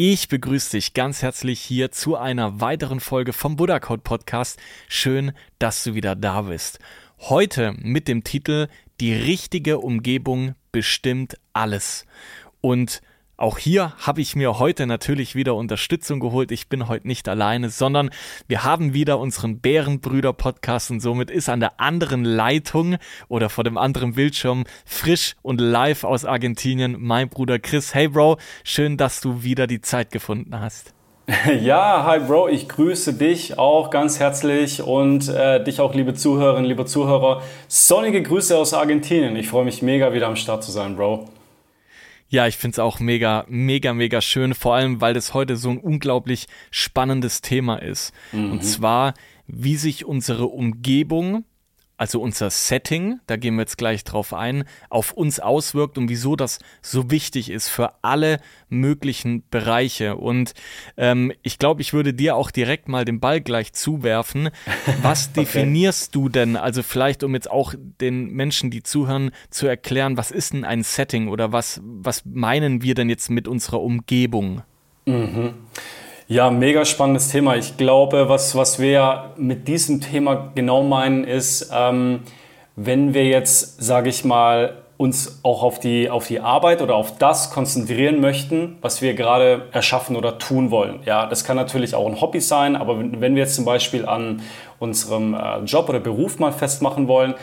Ich begrüße dich ganz herzlich hier zu einer weiteren Folge vom Buddha Code Podcast. Schön, dass du wieder da bist. Heute mit dem Titel Die richtige Umgebung bestimmt alles. Und auch hier habe ich mir heute natürlich wieder Unterstützung geholt. Ich bin heute nicht alleine, sondern wir haben wieder unseren Bärenbrüder-Podcast und somit ist an der anderen Leitung oder vor dem anderen Bildschirm frisch und live aus Argentinien mein Bruder Chris. Hey Bro, schön, dass du wieder die Zeit gefunden hast. Ja, hi Bro, ich grüße dich auch ganz herzlich und äh, dich auch, liebe Zuhörerinnen, liebe Zuhörer. Sonnige Grüße aus Argentinien. Ich freue mich mega, wieder am Start zu sein, Bro. Ja, ich find's auch mega, mega, mega schön, vor allem weil das heute so ein unglaublich spannendes Thema ist. Mhm. Und zwar, wie sich unsere Umgebung also unser Setting, da gehen wir jetzt gleich drauf ein, auf uns auswirkt und wieso das so wichtig ist für alle möglichen Bereiche. Und ähm, ich glaube, ich würde dir auch direkt mal den Ball gleich zuwerfen. Was okay. definierst du denn, also vielleicht um jetzt auch den Menschen, die zuhören, zu erklären, was ist denn ein Setting oder was, was meinen wir denn jetzt mit unserer Umgebung? Mhm. Ja, mega spannendes Thema. Ich glaube, was, was wir mit diesem Thema genau meinen, ist, ähm, wenn wir jetzt, sage ich mal, uns auch auf die, auf die Arbeit oder auf das konzentrieren möchten, was wir gerade erschaffen oder tun wollen. Ja, das kann natürlich auch ein Hobby sein, aber wenn wir jetzt zum Beispiel an unserem äh, Job oder Beruf mal festmachen wollen,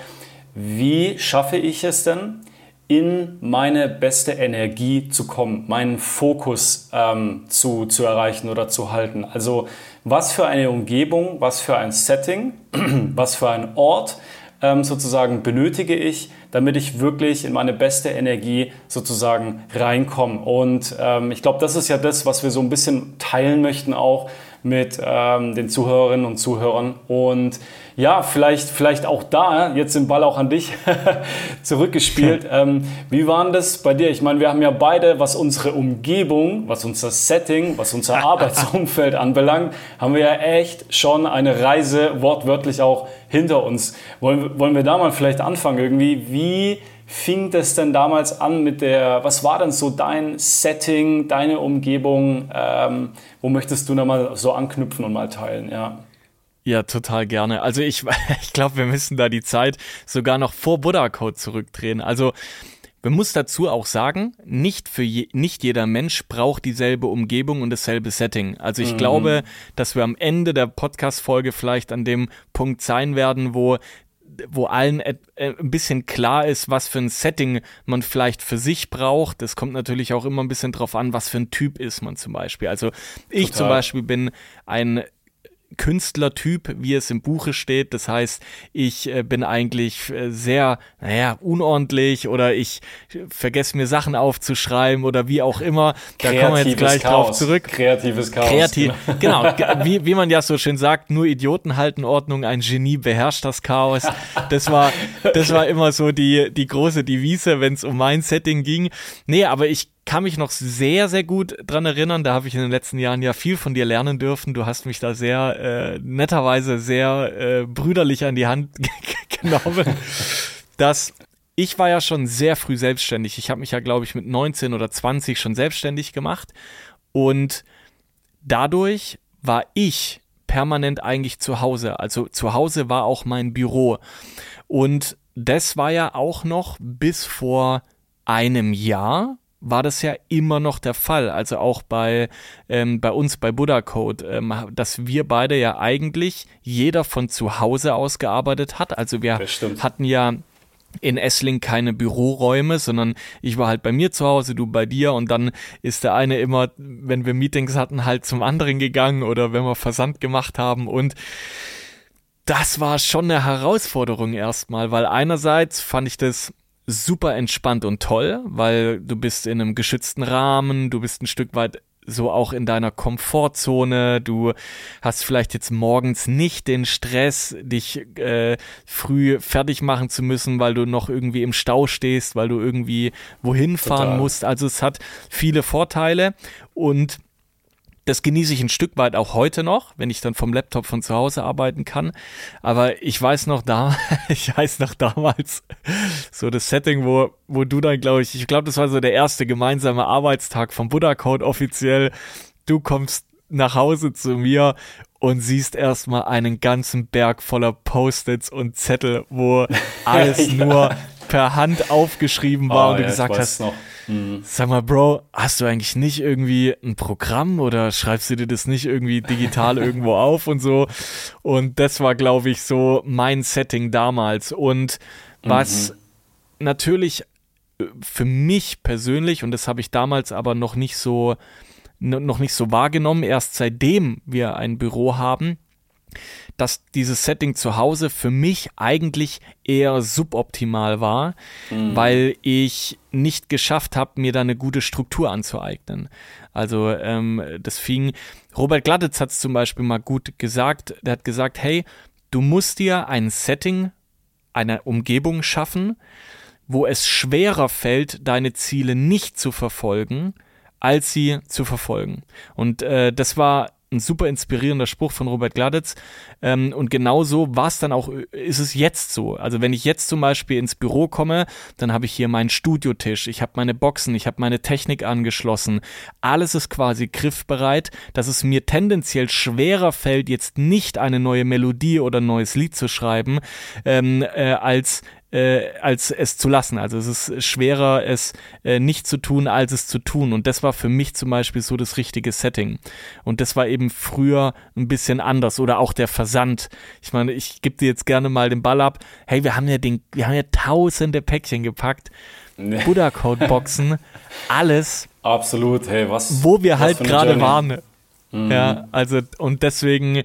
wie schaffe ich es denn, in meine beste Energie zu kommen, meinen Fokus ähm, zu, zu erreichen oder zu halten. Also was für eine Umgebung, was für ein Setting, was für ein Ort ähm, sozusagen benötige ich, damit ich wirklich in meine beste Energie sozusagen reinkomme. Und ähm, ich glaube, das ist ja das, was wir so ein bisschen teilen möchten auch mit ähm, den Zuhörerinnen und Zuhörern. Und ja, vielleicht, vielleicht auch da, jetzt den Ball auch an dich zurückgespielt. ähm, wie war das bei dir? Ich meine, wir haben ja beide, was unsere Umgebung, was unser Setting, was unser Arbeitsumfeld anbelangt, haben wir ja echt schon eine Reise wortwörtlich auch hinter uns. Wollen, wollen wir da mal vielleicht anfangen irgendwie? Wie fing das denn damals an mit der, was war denn so dein Setting, deine Umgebung? Ähm, wo möchtest du da mal so anknüpfen und mal teilen? Ja. Ja, total gerne. Also ich, ich glaube, wir müssen da die Zeit sogar noch vor Buddha Code zurückdrehen. Also man muss dazu auch sagen, nicht für je, nicht jeder Mensch braucht dieselbe Umgebung und dasselbe Setting. Also ich mhm. glaube, dass wir am Ende der Podcast-Folge vielleicht an dem Punkt sein werden, wo wo allen äh, ein bisschen klar ist, was für ein Setting man vielleicht für sich braucht. Das kommt natürlich auch immer ein bisschen drauf an, was für ein Typ ist man zum Beispiel. Also ich Total. zum Beispiel bin ein Künstlertyp, wie es im Buche steht. Das heißt, ich äh, bin eigentlich äh, sehr, naja, unordentlich oder ich vergesse mir Sachen aufzuschreiben oder wie auch immer. Da Kreatives kommen wir jetzt gleich Chaos. drauf zurück. Kreatives Chaos. Kreativ, genau. wie, wie man ja so schön sagt, nur Idioten halten Ordnung, ein Genie beherrscht das Chaos. Das war, das war immer so die, die große Devise, wenn es um mein Setting ging. Nee, aber ich kann mich noch sehr, sehr gut dran erinnern. Da habe ich in den letzten Jahren ja viel von dir lernen dürfen. Du hast mich da sehr äh, netterweise sehr äh, brüderlich an die Hand genommen. dass ich war ja schon sehr früh selbstständig. Ich habe mich ja, glaube ich, mit 19 oder 20 schon selbstständig gemacht. Und dadurch war ich permanent eigentlich zu Hause. Also zu Hause war auch mein Büro. Und das war ja auch noch bis vor einem Jahr war das ja immer noch der Fall. Also auch bei, ähm, bei uns bei Buddha Code, ähm, dass wir beide ja eigentlich jeder von zu Hause aus gearbeitet hat. Also wir hatten ja in Essling keine Büroräume, sondern ich war halt bei mir zu Hause, du bei dir und dann ist der eine immer, wenn wir Meetings hatten, halt zum anderen gegangen oder wenn wir Versand gemacht haben und das war schon eine Herausforderung erstmal, weil einerseits fand ich das super entspannt und toll, weil du bist in einem geschützten Rahmen, du bist ein Stück weit so auch in deiner Komfortzone. Du hast vielleicht jetzt morgens nicht den Stress, dich äh, früh fertig machen zu müssen, weil du noch irgendwie im Stau stehst, weil du irgendwie wohin fahren Total. musst. Also es hat viele Vorteile und das genieße ich ein Stück weit auch heute noch, wenn ich dann vom Laptop von zu Hause arbeiten kann. Aber ich weiß noch da, ich weiß noch damals so das Setting, wo, wo du dann, glaube ich, ich glaube, das war so der erste gemeinsame Arbeitstag vom Buddha Code offiziell. Du kommst nach Hause zu mir und siehst erstmal einen ganzen Berg voller Post-its und Zettel, wo alles ja. nur per Hand aufgeschrieben war oh, und du ja, gesagt hast, noch Mhm. Sag mal, Bro, hast du eigentlich nicht irgendwie ein Programm oder schreibst du dir das nicht irgendwie digital irgendwo auf und so? Und das war, glaube ich, so mein Setting damals. Und was mhm. natürlich äh, für mich persönlich, und das habe ich damals aber noch nicht so, noch nicht so wahrgenommen, erst seitdem wir ein Büro haben, dass dieses Setting zu Hause für mich eigentlich eher suboptimal war, mhm. weil ich nicht geschafft habe, mir da eine gute Struktur anzueignen. Also ähm, das fing, Robert Gladitz hat es zum Beispiel mal gut gesagt, der hat gesagt, hey, du musst dir ein Setting, eine Umgebung schaffen, wo es schwerer fällt, deine Ziele nicht zu verfolgen, als sie zu verfolgen. Und äh, das war ein super inspirierender Spruch von Robert Gladitz. Ähm, und genauso war es dann auch, ist es jetzt so. Also wenn ich jetzt zum Beispiel ins Büro komme, dann habe ich hier meinen Studiotisch, ich habe meine Boxen, ich habe meine Technik angeschlossen. Alles ist quasi griffbereit, dass es mir tendenziell schwerer fällt, jetzt nicht eine neue Melodie oder ein neues Lied zu schreiben, ähm, äh, als äh, als es zu lassen. Also es ist schwerer, es äh, nicht zu tun, als es zu tun. Und das war für mich zum Beispiel so das richtige Setting. Und das war eben früher ein bisschen anders. Oder auch der Versand. Ich meine, ich gebe dir jetzt gerne mal den Ball ab. Hey, wir haben ja den, wir haben ja tausende Päckchen gepackt. Nee. Buddha Code Boxen, alles. Absolut, hey, was? Wo wir halt gerade waren. Mhm. Ja, also und deswegen,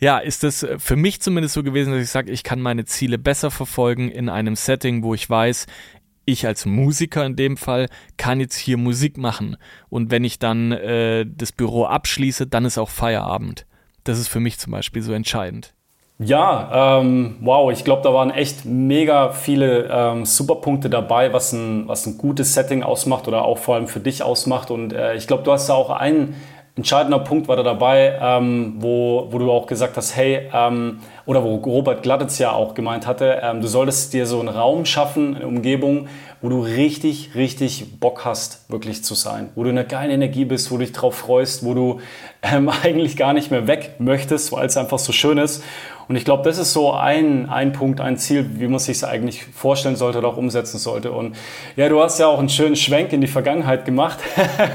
ja, ist es für mich zumindest so gewesen, dass ich sage, ich kann meine Ziele besser verfolgen in einem Setting, wo ich weiß, ich als Musiker in dem Fall kann jetzt hier Musik machen. Und wenn ich dann äh, das Büro abschließe, dann ist auch Feierabend. Das ist für mich zum Beispiel so entscheidend. Ja, ähm, wow, ich glaube, da waren echt mega viele ähm, Superpunkte dabei, was ein, was ein gutes Setting ausmacht oder auch vor allem für dich ausmacht. Und äh, ich glaube, du hast da auch einen entscheidender Punkt war da dabei, ähm, wo, wo du auch gesagt hast, hey, ähm, oder wo Robert Glattitz ja auch gemeint hatte, ähm, du solltest dir so einen Raum schaffen, eine Umgebung, wo du richtig, richtig Bock hast, wirklich zu sein, wo du in einer geilen Energie bist, wo du dich drauf freust, wo du ähm, eigentlich gar nicht mehr weg möchtest, weil es einfach so schön ist. Und ich glaube, das ist so ein, ein Punkt, ein Ziel, wie man sich es eigentlich vorstellen sollte oder auch umsetzen sollte. Und ja, du hast ja auch einen schönen Schwenk in die Vergangenheit gemacht.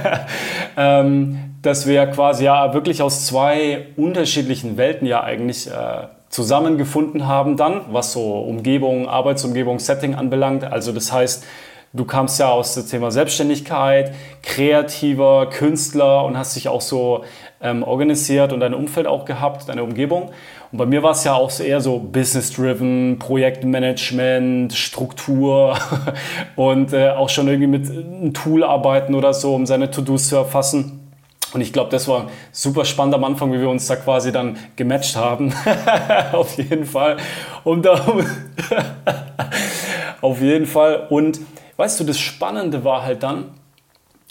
ähm, dass wir quasi ja wirklich aus zwei unterschiedlichen Welten ja eigentlich äh, zusammengefunden haben dann, was so Umgebung, Arbeitsumgebung, Setting anbelangt. Also das heißt, du kamst ja aus dem Thema Selbstständigkeit, kreativer Künstler und hast dich auch so ähm, organisiert und dein Umfeld auch gehabt, deine Umgebung. Und bei mir war es ja auch eher so business-driven, Projektmanagement, Struktur und äh, auch schon irgendwie mit einem Tool arbeiten oder so, um seine To-Dos zu erfassen. Und ich glaube, das war super spannend am Anfang, wie wir uns da quasi dann gematcht haben. auf jeden Fall. Und da, auf jeden Fall. Und weißt du, das Spannende war halt dann,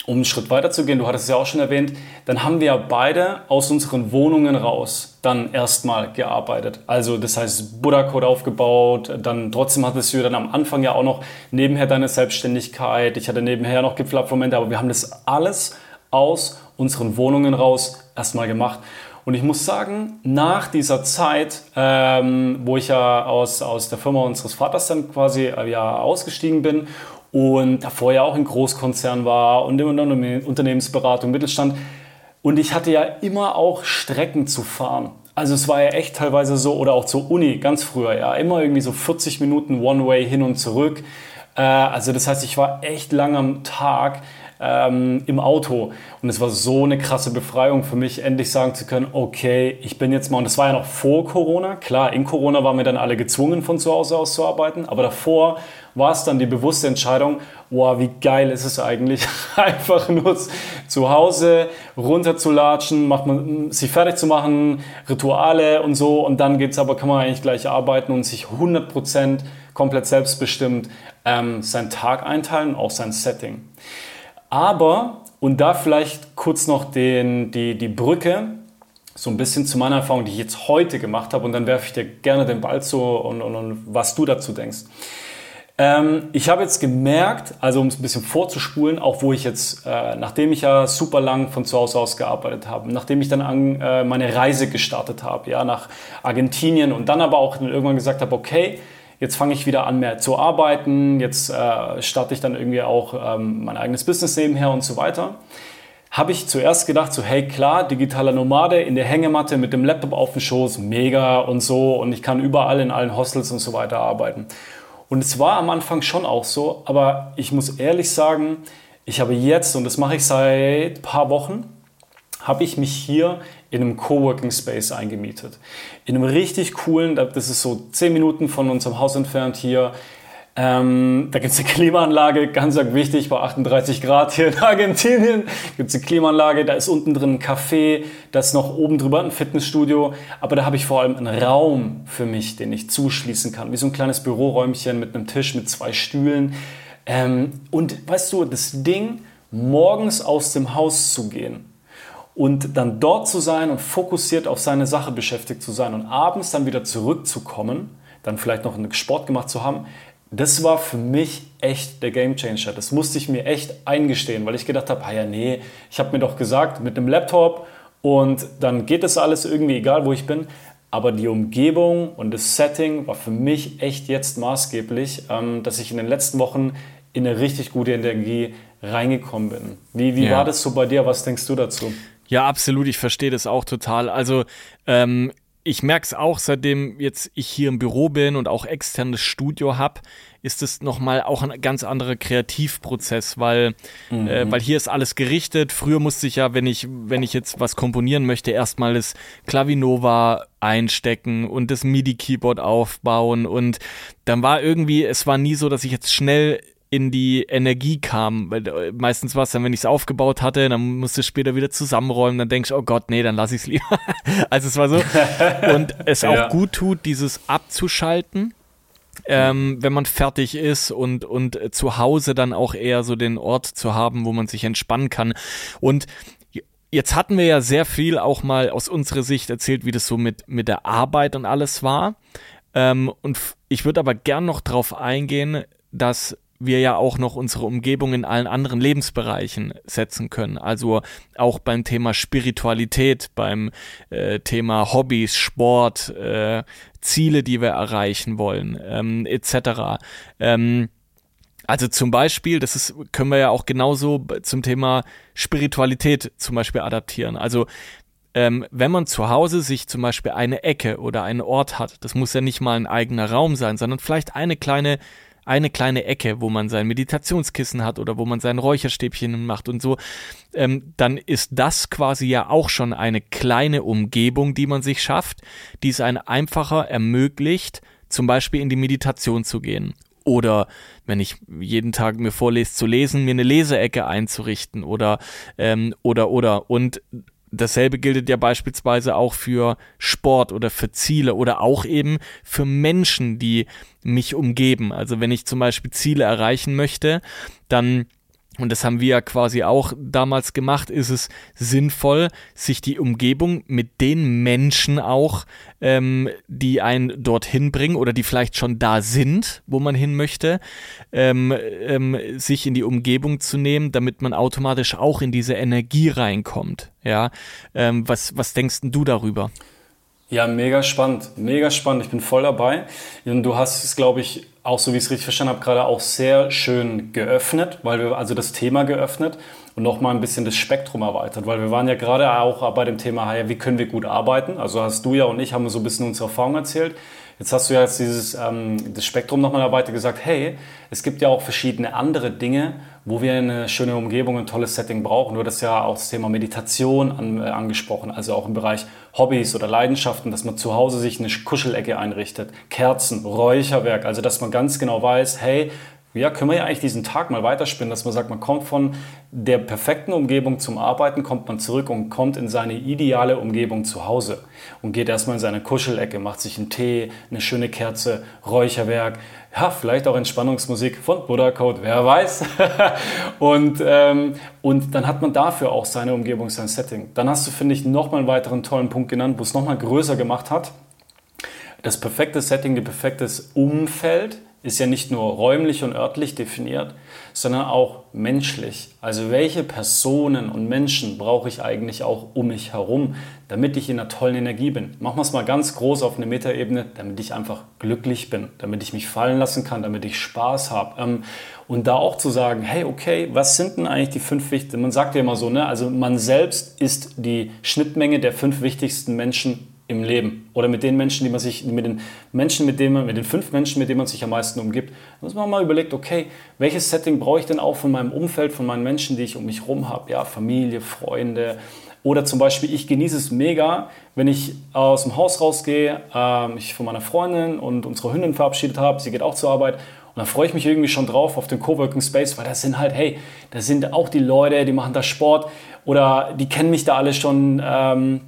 um einen Schritt weiter zu gehen, du hattest es ja auch schon erwähnt, dann haben wir beide aus unseren Wohnungen raus dann erstmal gearbeitet. Also das heißt Buddha Code aufgebaut, dann trotzdem hattest du dann am Anfang ja auch noch nebenher deine Selbstständigkeit, ich hatte nebenher noch Gipfelabmomente, aber wir haben das alles aus unseren Wohnungen raus erstmal gemacht. Und ich muss sagen, nach dieser Zeit, ähm, wo ich ja aus, aus der Firma unseres Vaters dann quasi äh, ja, ausgestiegen bin und davor ja auch in Großkonzern war und in Unternehmensberatung, Mittelstand. Und ich hatte ja immer auch Strecken zu fahren. Also es war ja echt teilweise so, oder auch zur Uni ganz früher, ja, immer irgendwie so 40 Minuten One-Way hin und zurück. Äh, also das heißt, ich war echt lang am Tag ähm, im Auto. Und es war so eine krasse Befreiung für mich, endlich sagen zu können, okay, ich bin jetzt mal, und das war ja noch vor Corona, klar, in Corona waren wir dann alle gezwungen, von zu Hause aus zu arbeiten, aber davor war es dann die bewusste Entscheidung, wow, wie geil ist es eigentlich, einfach nur zu Hause runterzulatschen, sich fertig zu machen, Rituale und so, und dann geht's aber, kann man eigentlich gleich arbeiten und sich 100% komplett selbstbestimmt ähm, seinen Tag einteilen, auch sein Setting. Aber, und da vielleicht kurz noch den, die, die Brücke, so ein bisschen zu meiner Erfahrung, die ich jetzt heute gemacht habe, und dann werfe ich dir gerne den Ball zu und, und, und was du dazu denkst. Ähm, ich habe jetzt gemerkt, also um es ein bisschen vorzuspulen, auch wo ich jetzt, äh, nachdem ich ja super lang von zu Hause aus gearbeitet habe, nachdem ich dann an, äh, meine Reise gestartet habe, ja, nach Argentinien und dann aber auch irgendwann gesagt habe, okay, jetzt fange ich wieder an, mehr zu arbeiten, jetzt äh, starte ich dann irgendwie auch ähm, mein eigenes Business nebenher und so weiter. Habe ich zuerst gedacht, so hey klar, digitaler Nomade in der Hängematte mit dem Laptop auf dem Schoß, mega und so und ich kann überall in allen Hostels und so weiter arbeiten. Und es war am Anfang schon auch so, aber ich muss ehrlich sagen, ich habe jetzt, und das mache ich seit ein paar Wochen, habe ich mich hier in einem Coworking Space eingemietet. In einem richtig coolen, das ist so 10 Minuten von unserem Haus entfernt hier. Ähm, da gibt es eine Klimaanlage, ganz wichtig, bei 38 Grad hier in Argentinien gibt es eine Klimaanlage, da ist unten drin ein Café, da ist noch oben drüber ein Fitnessstudio, aber da habe ich vor allem einen Raum für mich, den ich zuschließen kann, wie so ein kleines Büroräumchen mit einem Tisch mit zwei Stühlen. Ähm, und weißt du, das Ding, morgens aus dem Haus zu gehen, und dann dort zu sein und fokussiert auf seine Sache beschäftigt zu sein und abends dann wieder zurückzukommen, dann vielleicht noch einen Sport gemacht zu haben, das war für mich echt der Gamechanger. Das musste ich mir echt eingestehen, weil ich gedacht habe, ah ja, nee, ich habe mir doch gesagt, mit dem Laptop und dann geht das alles irgendwie, egal wo ich bin. Aber die Umgebung und das Setting war für mich echt jetzt maßgeblich, ähm, dass ich in den letzten Wochen in eine richtig gute Energie reingekommen bin. Wie, wie ja. war das so bei dir? Was denkst du dazu? Ja, absolut. Ich verstehe das auch total. Also ähm, ich merke es auch, seitdem jetzt ich hier im Büro bin und auch externes Studio habe, ist es nochmal auch ein ganz anderer Kreativprozess, weil, äh, mhm. äh, weil hier ist alles gerichtet. Früher musste ich ja, wenn ich, wenn ich jetzt was komponieren möchte, erstmal das Clavinova einstecken und das MIDI-Keyboard aufbauen und dann war irgendwie, es war nie so, dass ich jetzt schnell in die Energie kam. Weil äh, meistens war es dann, wenn ich es aufgebaut hatte, dann musste ich später wieder zusammenräumen, dann denkst du, oh Gott, nee, dann lass ich es lieber. also es war so. Und es auch ja. gut tut, dieses abzuschalten. Ähm, wenn man fertig ist und, und zu Hause dann auch eher so den Ort zu haben, wo man sich entspannen kann. Und jetzt hatten wir ja sehr viel auch mal aus unserer Sicht erzählt, wie das so mit, mit der Arbeit und alles war. Ähm, und ich würde aber gern noch drauf eingehen, dass wir ja auch noch unsere Umgebung in allen anderen Lebensbereichen setzen können. Also auch beim Thema Spiritualität, beim äh, Thema Hobbys, Sport, äh, Ziele, die wir erreichen wollen, ähm, etc. Ähm, also zum Beispiel, das ist, können wir ja auch genauso zum Thema Spiritualität zum Beispiel adaptieren. Also ähm, wenn man zu Hause sich zum Beispiel eine Ecke oder einen Ort hat, das muss ja nicht mal ein eigener Raum sein, sondern vielleicht eine kleine eine kleine Ecke, wo man sein Meditationskissen hat oder wo man sein Räucherstäbchen macht und so, ähm, dann ist das quasi ja auch schon eine kleine Umgebung, die man sich schafft, die es einem einfacher ermöglicht, zum Beispiel in die Meditation zu gehen. Oder wenn ich jeden Tag mir vorlese zu lesen, mir eine Leseecke einzurichten oder ähm, oder oder und Dasselbe gilt ja beispielsweise auch für Sport oder für Ziele oder auch eben für Menschen, die mich umgeben. Also wenn ich zum Beispiel Ziele erreichen möchte, dann und das haben wir ja quasi auch damals gemacht, ist es sinnvoll, sich die Umgebung mit den Menschen auch, ähm, die einen dorthin bringen oder die vielleicht schon da sind, wo man hin möchte, ähm, ähm, sich in die Umgebung zu nehmen, damit man automatisch auch in diese Energie reinkommt. Ja, ähm, was, was denkst du darüber? Ja, mega spannend, mega spannend. Ich bin voll dabei. Und du hast es, glaube ich, auch so wie ich es richtig verstanden habe, gerade auch sehr schön geöffnet, weil wir also das Thema geöffnet und nochmal ein bisschen das Spektrum erweitert, weil wir waren ja gerade auch bei dem Thema, wie können wir gut arbeiten. Also hast du ja und ich haben so ein bisschen unsere Erfahrung erzählt. Jetzt hast du ja jetzt dieses ähm, das Spektrum nochmal erweitert gesagt, hey, es gibt ja auch verschiedene andere Dinge, wo wir eine schöne Umgebung, ein tolles Setting brauchen. Du hast ja auch das Thema Meditation an, äh, angesprochen, also auch im Bereich Hobbys oder Leidenschaften, dass man zu Hause sich eine Kuschelecke einrichtet, Kerzen, Räucherwerk, also dass man ganz genau weiß, hey, ja, können wir ja eigentlich diesen Tag mal weiterspinnen, dass man sagt, man kommt von der perfekten Umgebung zum Arbeiten, kommt man zurück und kommt in seine ideale Umgebung zu Hause und geht erstmal in seine Kuschelecke, macht sich einen Tee, eine schöne Kerze, Räucherwerk, ja, vielleicht auch Entspannungsmusik von Buddha Code, wer weiß. und, ähm, und dann hat man dafür auch seine Umgebung, sein Setting. Dann hast du, finde ich, nochmal einen weiteren tollen Punkt genannt, wo es nochmal größer gemacht hat. Das perfekte Setting, das perfekte Umfeld ist ja nicht nur räumlich und örtlich definiert, sondern auch menschlich. Also welche Personen und Menschen brauche ich eigentlich auch um mich herum, damit ich in einer tollen Energie bin. Machen wir es mal ganz groß auf eine Metaebene, damit ich einfach glücklich bin, damit ich mich fallen lassen kann, damit ich Spaß habe. Ähm, und da auch zu sagen, hey, okay, was sind denn eigentlich die fünf wichtigsten? Man sagt ja immer so, ne? also man selbst ist die Schnittmenge der fünf wichtigsten Menschen im Leben. Oder mit den Menschen, die man sich, mit den Menschen, mit denen man, mit den fünf Menschen, mit denen man sich am meisten umgibt, muss man mal überlegt, okay, welches Setting brauche ich denn auch von meinem Umfeld, von meinen Menschen, die ich um mich herum habe, ja, Familie, Freunde. Oder zum Beispiel, ich genieße es mega, wenn ich aus dem Haus rausgehe, äh, mich von meiner Freundin und unserer Hündin verabschiedet habe, sie geht auch zur Arbeit. Und dann freue ich mich irgendwie schon drauf auf den Coworking Space, weil das sind halt, hey, das sind auch die Leute, die machen da Sport oder die kennen mich da alle schon. Ähm,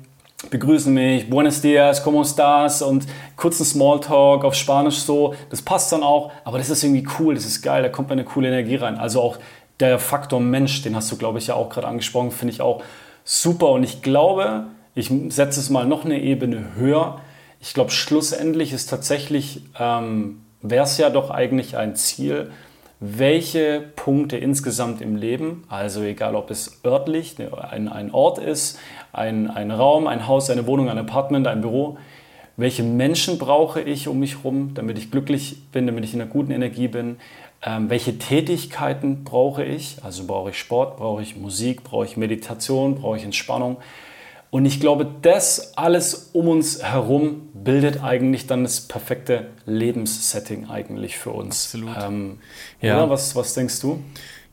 begrüßen mich, buenos dias, ¿cómo estás? Und kurzen Smalltalk auf Spanisch so, das passt dann auch, aber das ist irgendwie cool, das ist geil, da kommt eine coole Energie rein. Also auch der Faktor Mensch, den hast du, glaube ich, ja auch gerade angesprochen, finde ich auch super. Und ich glaube, ich setze es mal noch eine Ebene höher. Ich glaube, schlussendlich ist tatsächlich, ähm, wäre es ja doch eigentlich ein Ziel, welche Punkte insgesamt im Leben, also egal ob es örtlich ein, ein Ort ist, ein, ein Raum, ein Haus, eine Wohnung, ein Apartment, ein Büro, welche Menschen brauche ich um mich herum, damit ich glücklich bin, damit ich in einer guten Energie bin, ähm, welche Tätigkeiten brauche ich, also brauche ich Sport, brauche ich Musik, brauche ich Meditation, brauche ich Entspannung, und ich glaube, das alles um uns herum bildet eigentlich dann das perfekte Lebenssetting eigentlich für uns. Absolut. Ähm, ja. Was, was denkst du?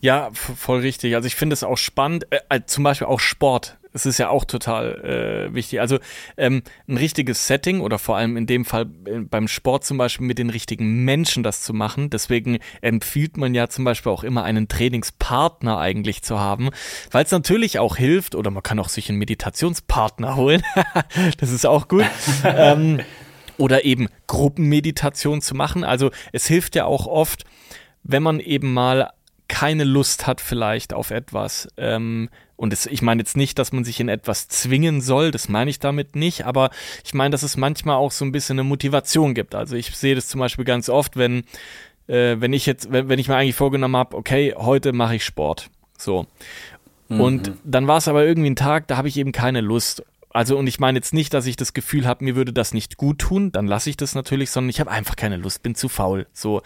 Ja, voll richtig. Also ich finde es auch spannend, äh, äh, zum Beispiel auch Sport. Es ist ja auch total äh, wichtig. Also ähm, ein richtiges Setting oder vor allem in dem Fall äh, beim Sport zum Beispiel mit den richtigen Menschen das zu machen. Deswegen empfiehlt man ja zum Beispiel auch immer einen Trainingspartner eigentlich zu haben, weil es natürlich auch hilft oder man kann auch sich einen Meditationspartner holen. das ist auch gut. ähm, oder eben Gruppenmeditation zu machen. Also es hilft ja auch oft, wenn man eben mal keine Lust hat vielleicht auf etwas. Ähm, und es, ich meine jetzt nicht, dass man sich in etwas zwingen soll, das meine ich damit nicht, aber ich meine, dass es manchmal auch so ein bisschen eine Motivation gibt. Also ich sehe das zum Beispiel ganz oft, wenn, äh, wenn ich jetzt, wenn, wenn ich mir eigentlich vorgenommen habe, okay, heute mache ich Sport. So. Mhm. Und dann war es aber irgendwie ein Tag, da habe ich eben keine Lust. Also, und ich meine jetzt nicht, dass ich das Gefühl habe, mir würde das nicht gut tun, dann lasse ich das natürlich, sondern ich habe einfach keine Lust, bin zu faul. So.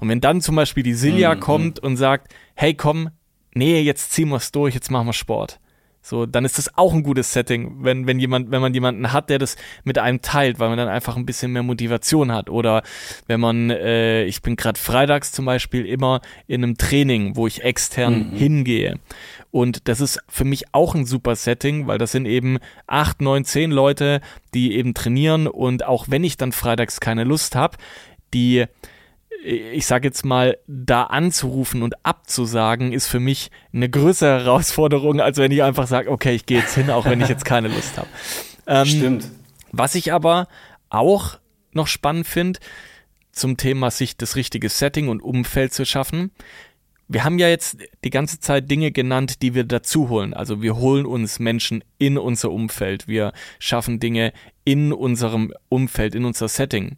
Und wenn dann zum Beispiel die Silja mhm. kommt und sagt, hey komm, nee, jetzt ziehen wir es durch, jetzt machen wir Sport. So, dann ist das auch ein gutes Setting, wenn, wenn jemand, wenn man jemanden hat, der das mit einem teilt, weil man dann einfach ein bisschen mehr Motivation hat. Oder wenn man, äh, ich bin gerade freitags zum Beispiel immer in einem Training, wo ich extern mhm. hingehe. Und das ist für mich auch ein super Setting, weil das sind eben acht, neun, zehn Leute, die eben trainieren und auch wenn ich dann freitags keine Lust habe, die ich sage jetzt mal, da anzurufen und abzusagen, ist für mich eine größere Herausforderung, als wenn ich einfach sage, okay, ich gehe jetzt hin, auch wenn ich jetzt keine Lust habe. Ähm, Stimmt. Was ich aber auch noch spannend finde, zum Thema sich das richtige Setting und Umfeld zu schaffen. Wir haben ja jetzt die ganze Zeit Dinge genannt, die wir dazu holen. Also wir holen uns Menschen in unser Umfeld. Wir schaffen Dinge in unserem Umfeld, in unser Setting.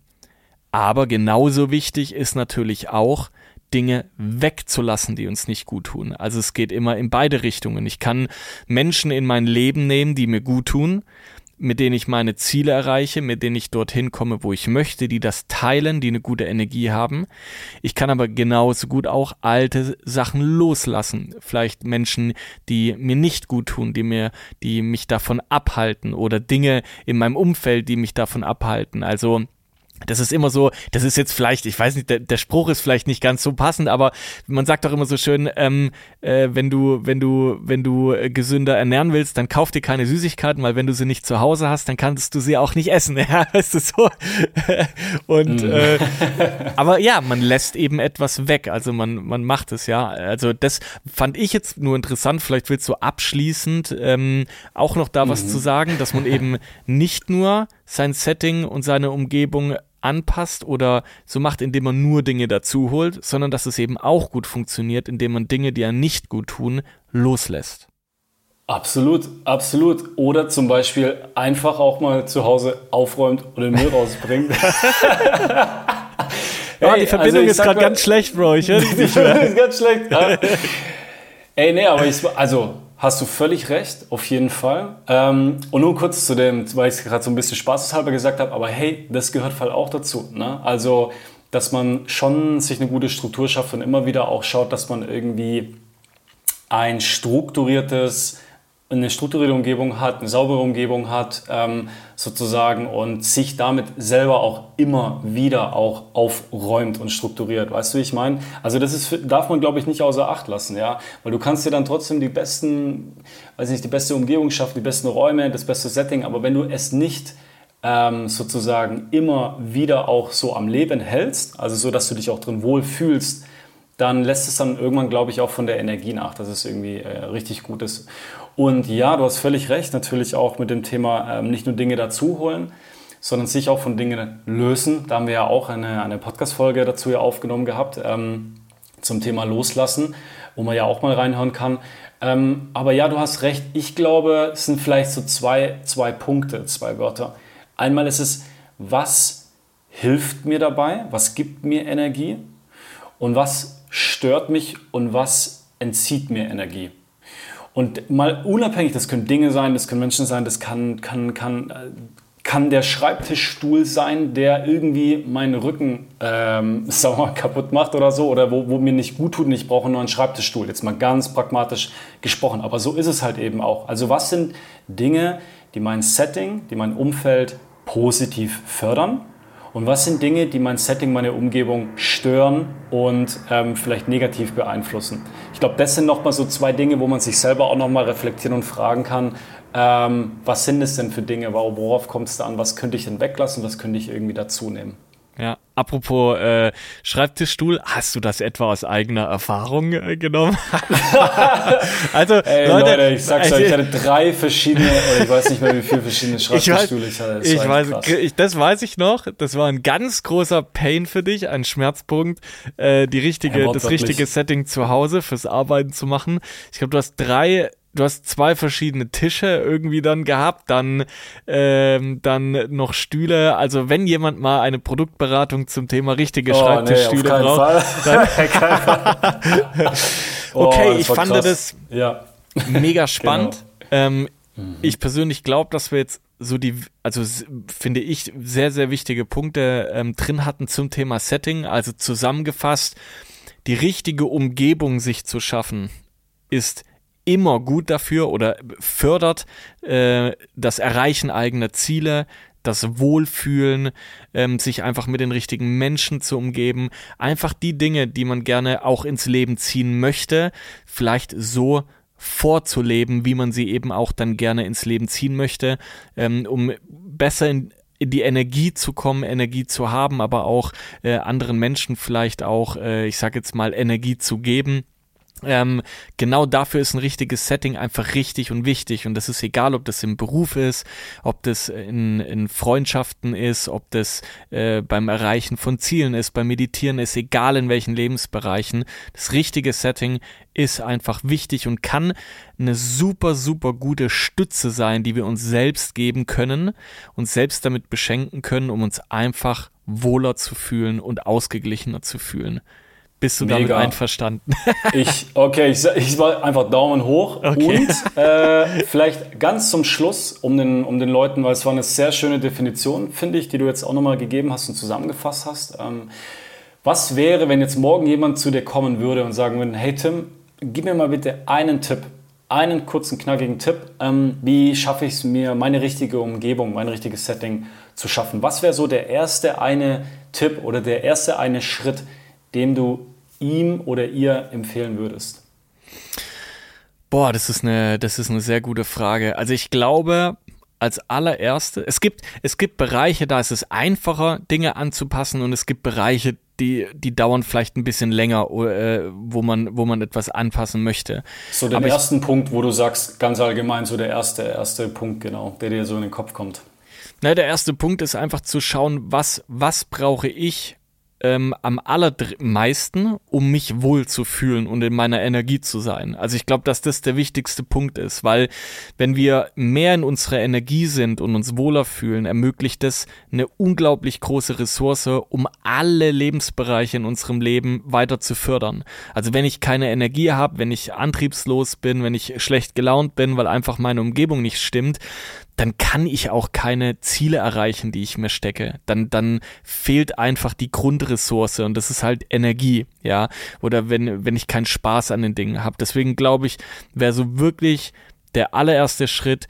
Aber genauso wichtig ist natürlich auch, Dinge wegzulassen, die uns nicht gut tun. Also es geht immer in beide Richtungen. Ich kann Menschen in mein Leben nehmen, die mir gut tun, mit denen ich meine Ziele erreiche, mit denen ich dorthin komme, wo ich möchte, die das teilen, die eine gute Energie haben. Ich kann aber genauso gut auch alte Sachen loslassen. Vielleicht Menschen, die mir nicht gut tun, die mir, die mich davon abhalten oder Dinge in meinem Umfeld, die mich davon abhalten. Also das ist immer so, das ist jetzt vielleicht, ich weiß nicht, der, der Spruch ist vielleicht nicht ganz so passend, aber man sagt doch immer so schön, ähm, äh, wenn du, wenn du, wenn du äh, gesünder ernähren willst, dann kauf dir keine Süßigkeiten, weil wenn du sie nicht zu Hause hast, dann kannst du sie auch nicht essen. Ja, weißt du so. Und mm. äh, aber ja, man lässt eben etwas weg. Also man, man macht es ja. Also das fand ich jetzt nur interessant. Vielleicht willst du abschließend ähm, auch noch da was mhm. zu sagen, dass man eben nicht nur sein Setting und seine Umgebung anpasst oder so macht, indem man nur Dinge dazu holt, sondern dass es eben auch gut funktioniert, indem man Dinge, die einem nicht gut tun, loslässt. Absolut, absolut. Oder zum Beispiel einfach auch mal zu Hause aufräumt und den Müll rausbringt. hey, die Verbindung also ist gerade ganz schlecht, Bro. Ich höre dich nicht mehr. ist ganz schlecht. Ja. Ey, nee, aber ich, also Hast du völlig recht, auf jeden Fall. Ähm, und nur kurz zu dem, weil ich es gerade so ein bisschen spaßeshalber gesagt habe, aber hey, das gehört halt auch dazu. Ne? Also, dass man schon sich eine gute Struktur schafft und immer wieder auch schaut, dass man irgendwie ein strukturiertes eine strukturierte Umgebung hat, eine saubere Umgebung hat, ähm, sozusagen, und sich damit selber auch immer wieder auch aufräumt und strukturiert. Weißt du, wie ich meine? Also das ist, darf man, glaube ich, nicht außer Acht lassen, ja, weil du kannst dir dann trotzdem die besten, weiß nicht, die beste Umgebung schaffen, die besten Räume, das beste Setting, aber wenn du es nicht ähm, sozusagen immer wieder auch so am Leben hältst, also so, dass du dich auch drin wohl fühlst, dann lässt es dann irgendwann, glaube ich, auch von der Energie nach, dass es irgendwie äh, richtig gut ist. Und ja, du hast völlig recht, natürlich auch mit dem Thema ähm, nicht nur Dinge dazu holen, sondern sich auch von Dingen lösen. Da haben wir ja auch eine, eine Podcast-Folge dazu ja aufgenommen gehabt ähm, zum Thema Loslassen, wo man ja auch mal reinhören kann. Ähm, aber ja, du hast recht. Ich glaube, es sind vielleicht so zwei, zwei Punkte, zwei Wörter. Einmal ist es, was hilft mir dabei? Was gibt mir Energie? Und was stört mich und was entzieht mir Energie? Und mal unabhängig, das können Dinge sein, das können Menschen sein, das kann, kann, kann, äh, kann der Schreibtischstuhl sein, der irgendwie meinen Rücken ähm, sauer kaputt macht oder so, oder wo, wo mir nicht gut tut und ich brauche nur einen Schreibtischstuhl. Jetzt mal ganz pragmatisch gesprochen. Aber so ist es halt eben auch. Also was sind Dinge, die mein Setting, die mein Umfeld positiv fördern? Und was sind Dinge, die mein Setting, meine Umgebung stören und ähm, vielleicht negativ beeinflussen? Ich glaube, das sind nochmal so zwei Dinge, wo man sich selber auch nochmal reflektieren und fragen kann, ähm, was sind es denn für Dinge, worauf kommt es da an, was könnte ich denn weglassen, was könnte ich irgendwie dazu nehmen? Ja, apropos äh, Schreibtischstuhl, hast du das etwa aus eigener Erfahrung äh, genommen? also, Ey, Leute, Leute, ich sag's euch, ich hatte drei verschiedene, ich weiß nicht mehr, wie viele verschiedene Schreibtischstühle ich, hatte. Das ich weiß, ich, das weiß ich noch. Das war ein ganz großer Pain für dich, ein Schmerzpunkt, äh, die richtige, das richtige Setting zu Hause fürs Arbeiten zu machen. Ich glaube, du hast drei du hast zwei verschiedene Tische irgendwie dann gehabt, dann, ähm, dann noch Stühle. Also wenn jemand mal eine Produktberatung zum Thema richtige oh, Schreibtischstühle nee, braucht, dann okay, oh, ich fand krass. das ja. mega spannend. Genau. Ähm, mhm. Ich persönlich glaube, dass wir jetzt so die, also finde ich, sehr, sehr wichtige Punkte ähm, drin hatten zum Thema Setting. Also zusammengefasst, die richtige Umgebung sich zu schaffen, ist immer gut dafür oder fördert äh, das Erreichen eigener Ziele, das Wohlfühlen, ähm, sich einfach mit den richtigen Menschen zu umgeben, einfach die Dinge, die man gerne auch ins Leben ziehen möchte, vielleicht so vorzuleben, wie man sie eben auch dann gerne ins Leben ziehen möchte, ähm, um besser in, in die Energie zu kommen, Energie zu haben, aber auch äh, anderen Menschen vielleicht auch, äh, ich sage jetzt mal, Energie zu geben ähm, genau dafür ist ein richtiges Setting einfach richtig und wichtig. Und das ist egal, ob das im Beruf ist, ob das in, in Freundschaften ist, ob das äh, beim Erreichen von Zielen ist, beim Meditieren ist, egal in welchen Lebensbereichen. Das richtige Setting ist einfach wichtig und kann eine super, super gute Stütze sein, die wir uns selbst geben können, uns selbst damit beschenken können, um uns einfach wohler zu fühlen und ausgeglichener zu fühlen. Bist du Mega. damit einverstanden? ich, okay, ich, ich war einfach Daumen hoch. Okay. Und äh, vielleicht ganz zum Schluss, um den, um den Leuten, weil es war eine sehr schöne Definition, finde ich, die du jetzt auch nochmal gegeben hast und zusammengefasst hast. Ähm, was wäre, wenn jetzt morgen jemand zu dir kommen würde und sagen würde, hey Tim, gib mir mal bitte einen Tipp, einen kurzen, knackigen Tipp, ähm, wie schaffe ich es mir, meine richtige Umgebung, mein richtiges Setting zu schaffen? Was wäre so der erste eine Tipp oder der erste eine Schritt, den du ihm oder ihr empfehlen würdest? Boah, das ist eine, das ist eine sehr gute Frage. Also ich glaube, als allererste, es gibt, es gibt Bereiche, da ist es einfacher, Dinge anzupassen und es gibt Bereiche, die, die dauern vielleicht ein bisschen länger, äh, wo man, wo man etwas anpassen möchte. So den Aber ersten ich, Punkt, wo du sagst, ganz allgemein, so der erste, erste Punkt, genau, der dir so in den Kopf kommt. Na, der erste Punkt ist einfach zu schauen, was, was brauche ich ähm, am allermeisten, um mich wohl zu fühlen und in meiner Energie zu sein. Also ich glaube, dass das der wichtigste Punkt ist, weil wenn wir mehr in unserer Energie sind und uns wohler fühlen, ermöglicht das eine unglaublich große Ressource, um alle Lebensbereiche in unserem Leben weiter zu fördern. Also wenn ich keine Energie habe, wenn ich antriebslos bin, wenn ich schlecht gelaunt bin, weil einfach meine Umgebung nicht stimmt, dann kann ich auch keine Ziele erreichen, die ich mir stecke. Dann, dann fehlt einfach die Grundressource und das ist halt Energie, ja. Oder wenn, wenn ich keinen Spaß an den Dingen habe. Deswegen glaube ich, wäre so wirklich der allererste Schritt,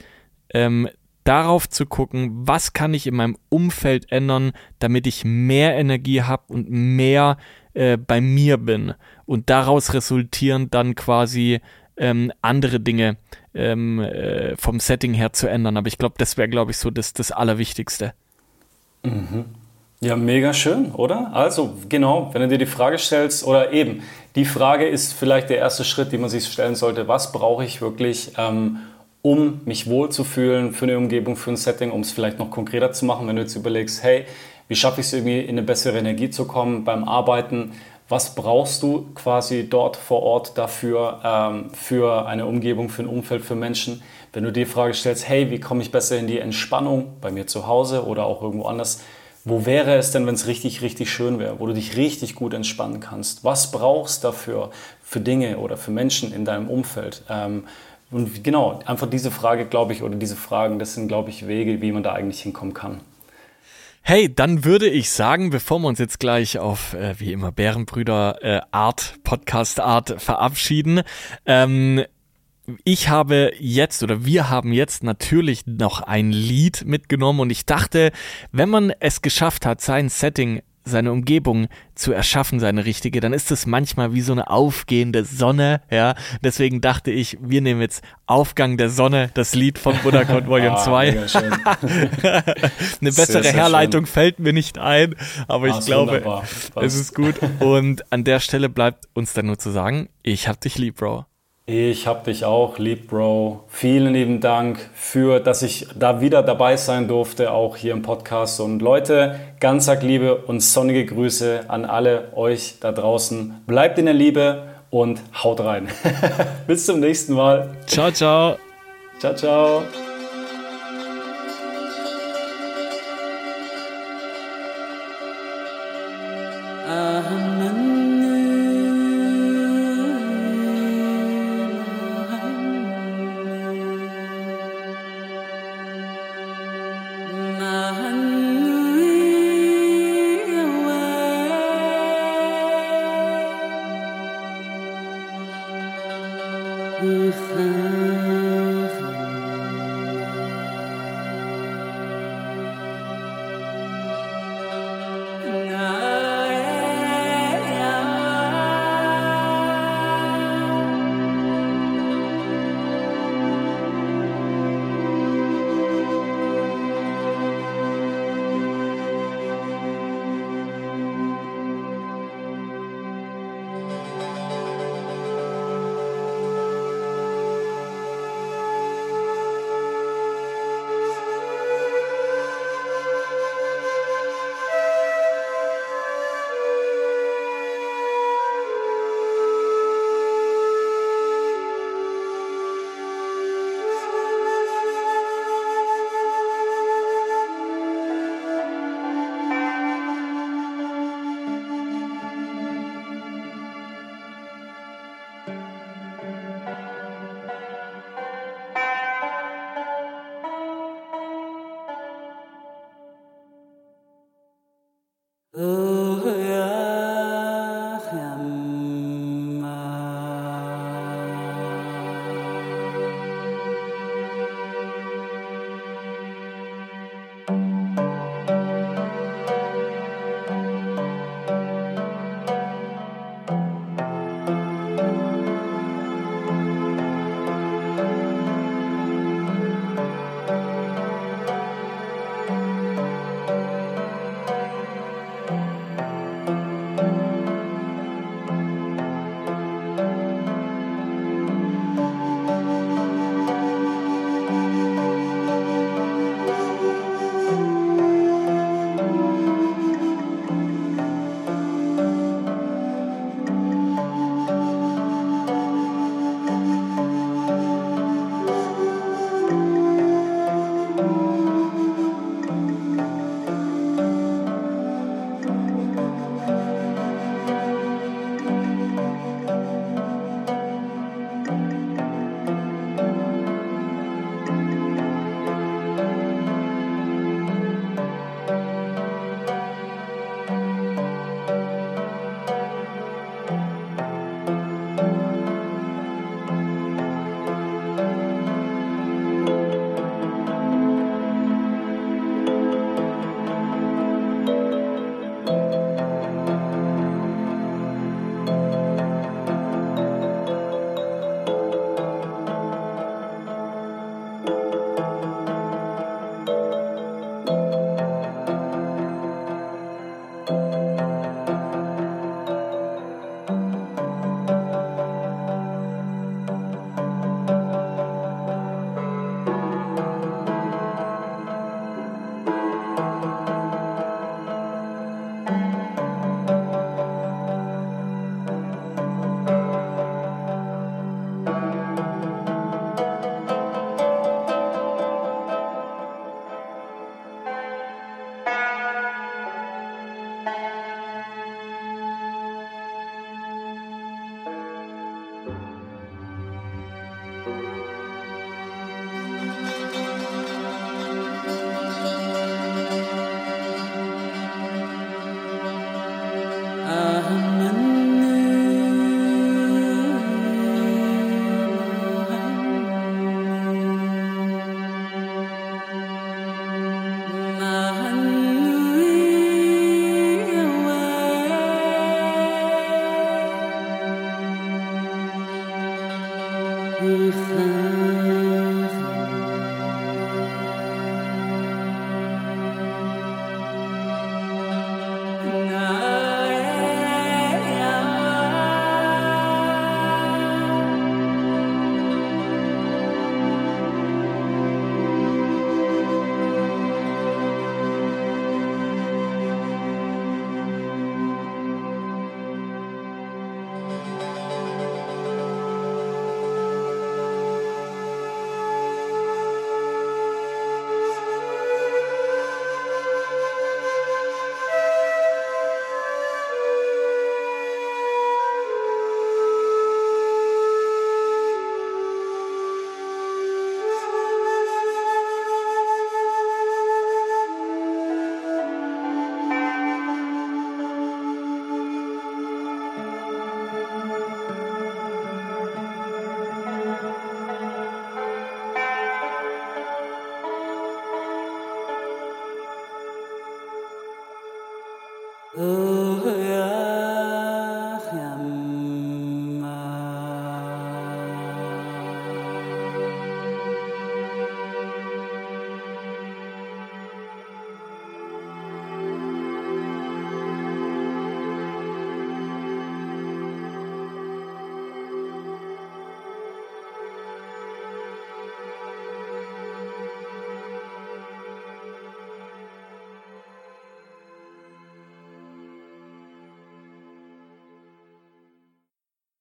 ähm, darauf zu gucken, was kann ich in meinem Umfeld ändern, damit ich mehr Energie habe und mehr äh, bei mir bin. Und daraus resultieren dann quasi ähm, andere Dinge ähm, äh, vom Setting her zu ändern. Aber ich glaube, das wäre, glaube ich, so das, das Allerwichtigste. Mhm. Ja, mega schön, oder? Also, genau, wenn du dir die Frage stellst, oder eben, die Frage ist vielleicht der erste Schritt, den man sich stellen sollte, was brauche ich wirklich, ähm, um mich wohlzufühlen für eine Umgebung, für ein Setting, um es vielleicht noch konkreter zu machen, wenn du jetzt überlegst, hey, wie schaffe ich es irgendwie in eine bessere Energie zu kommen beim Arbeiten? Was brauchst du quasi dort vor Ort dafür, ähm, für eine Umgebung, für ein Umfeld, für Menschen. Wenn du die Frage stellst, hey, wie komme ich besser in die Entspannung bei mir zu Hause oder auch irgendwo anders, wo wäre es denn, wenn es richtig, richtig schön wäre, wo du dich richtig gut entspannen kannst? Was brauchst du dafür für Dinge oder für Menschen in deinem Umfeld? Ähm, und genau, einfach diese Frage, glaube ich, oder diese Fragen, das sind, glaube ich, Wege, wie man da eigentlich hinkommen kann. Hey, dann würde ich sagen, bevor wir uns jetzt gleich auf, äh, wie immer, Bärenbrüder äh, Art, Podcast Art verabschieden, ähm, ich habe jetzt oder wir haben jetzt natürlich noch ein Lied mitgenommen und ich dachte, wenn man es geschafft hat, sein Setting seine Umgebung zu erschaffen, seine richtige, dann ist es manchmal wie so eine aufgehende Sonne, ja. Deswegen dachte ich, wir nehmen jetzt Aufgang der Sonne, das Lied von Buddha Code Volume ah, 2. eine bessere sehr, sehr Herleitung schön. fällt mir nicht ein, aber ah, ich glaube, es ist gut. Und an der Stelle bleibt uns dann nur zu sagen, ich hab dich lieb, Bro. Ich hab dich auch lieb, Bro. Vielen lieben Dank für, dass ich da wieder dabei sein durfte, auch hier im Podcast. Und Leute, ganz arg Liebe und sonnige Grüße an alle euch da draußen. Bleibt in der Liebe und haut rein. Bis zum nächsten Mal. Ciao, ciao. Ciao, ciao.